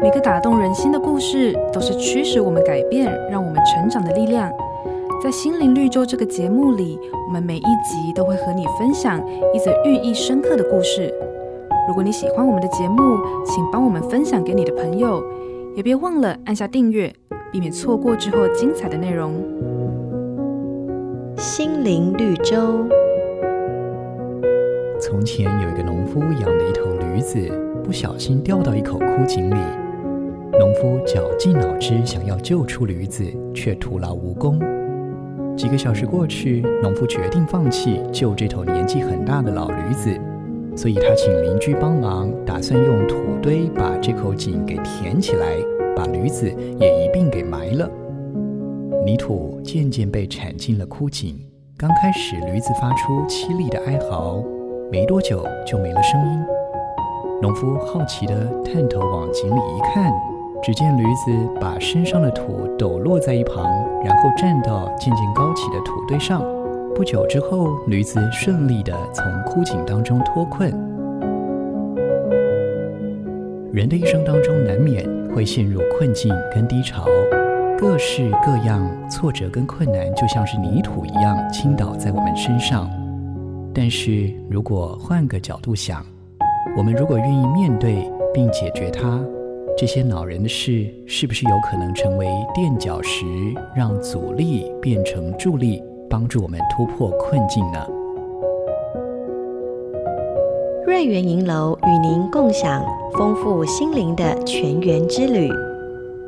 每个打动人心的故事，都是驱使我们改变、让我们成长的力量。在心灵绿洲这个节目里，我们每一集都会和你分享一则寓意深刻的故事。如果你喜欢我们的节目，请帮我们分享给你的朋友，也别忘了按下订阅，避免错过之后精彩的内容。心灵绿洲。从前有一个农夫养了一头驴子，不小心掉到一口枯井里。农夫绞尽脑汁想要救出驴子，却徒劳无功。几个小时过去，农夫决定放弃救这头年纪很大的老驴子，所以他请邻居帮忙，打算用土堆把这口井给填起来，把驴子也一并给埋了。泥土渐渐被铲进了枯井，刚开始驴子发出凄厉的哀嚎，没多久就没了声音。农夫好奇地探头往井里一看。只见驴子把身上的土抖落在一旁，然后站到渐渐高起的土堆上。不久之后，驴子顺利地从枯井当中脱困。人的一生当中，难免会陷入困境跟低潮，各式各样挫折跟困难，就像是泥土一样倾倒在我们身上。但是如果换个角度想，我们如果愿意面对并解决它，这些恼人的事，是不是有可能成为垫脚石，让阻力变成助力，帮助我们突破困境呢？瑞园银楼与您共享丰富心灵的泉源之旅。